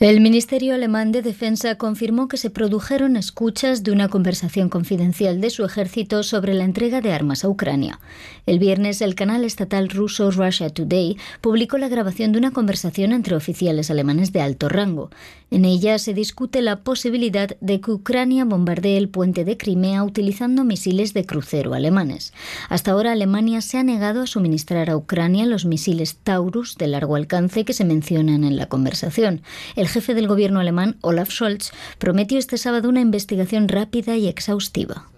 El Ministerio Alemán de Defensa confirmó que se produjeron escuchas de una conversación confidencial de su ejército sobre la entrega de armas a Ucrania. El viernes, el canal estatal ruso Russia Today publicó la grabación de una conversación entre oficiales alemanes de alto rango. En ella se discute la posibilidad de que Ucrania bombardee el puente de Crimea utilizando misiles de crucero alemanes. Hasta ahora, Alemania se ha negado a suministrar a Ucrania los misiles Taurus de largo alcance que se mencionan en la conversación. El jefe del gobierno alemán, Olaf Scholz, prometió este sábado una investigación rápida y exhaustiva.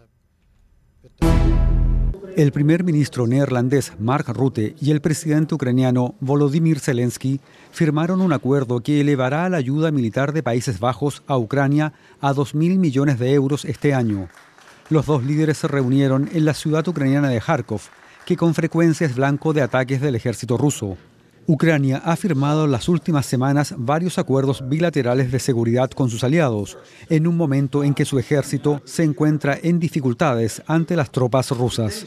El primer ministro neerlandés Mark Rutte y el presidente ucraniano Volodymyr Zelensky firmaron un acuerdo que elevará la ayuda militar de Países Bajos a Ucrania a 2.000 millones de euros este año. Los dos líderes se reunieron en la ciudad ucraniana de Kharkov, que con frecuencia es blanco de ataques del ejército ruso. Ucrania ha firmado las últimas semanas varios acuerdos bilaterales de seguridad con sus aliados, en un momento en que su ejército se encuentra en dificultades ante las tropas rusas.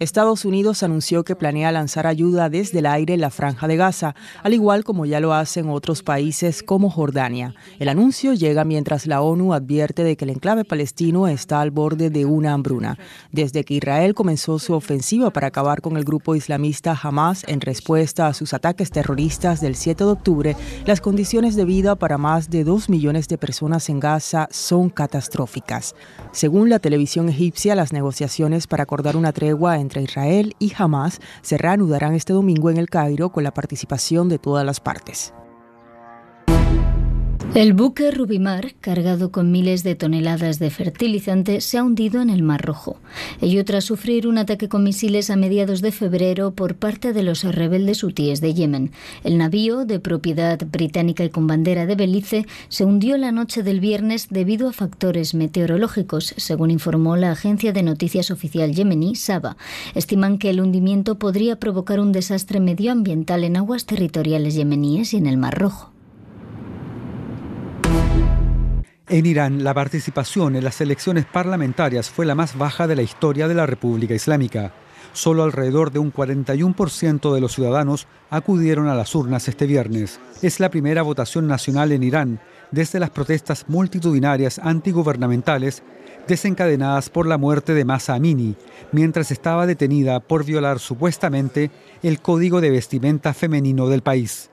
Estados Unidos anunció que planea lanzar ayuda desde el aire en la franja de Gaza, al igual como ya lo hacen otros países como Jordania. El anuncio llega mientras la ONU advierte de que el enclave palestino está al borde de una hambruna. Desde que Israel comenzó su ofensiva para acabar con el grupo islamista Hamas en respuesta a sus ataques terroristas del 7 de octubre, las condiciones de vida para más de dos millones de personas en Gaza son catastróficas. Según la televisión egipcia, las negociaciones para acordar una tregua entre Israel y Hamas se reanudarán este domingo en el Cairo con la participación de todas las partes. El buque Rubimar, cargado con miles de toneladas de fertilizante, se ha hundido en el Mar Rojo. Ello tras sufrir un ataque con misiles a mediados de febrero por parte de los rebeldes hutíes de Yemen. El navío, de propiedad británica y con bandera de Belice, se hundió la noche del viernes debido a factores meteorológicos, según informó la agencia de noticias oficial yemení, Saba. Estiman que el hundimiento podría provocar un desastre medioambiental en aguas territoriales yemeníes y en el Mar Rojo. En Irán, la participación en las elecciones parlamentarias fue la más baja de la historia de la República Islámica. Solo alrededor de un 41% de los ciudadanos acudieron a las urnas este viernes. Es la primera votación nacional en Irán desde las protestas multitudinarias antigubernamentales desencadenadas por la muerte de Masa Amini, mientras estaba detenida por violar supuestamente el código de vestimenta femenino del país.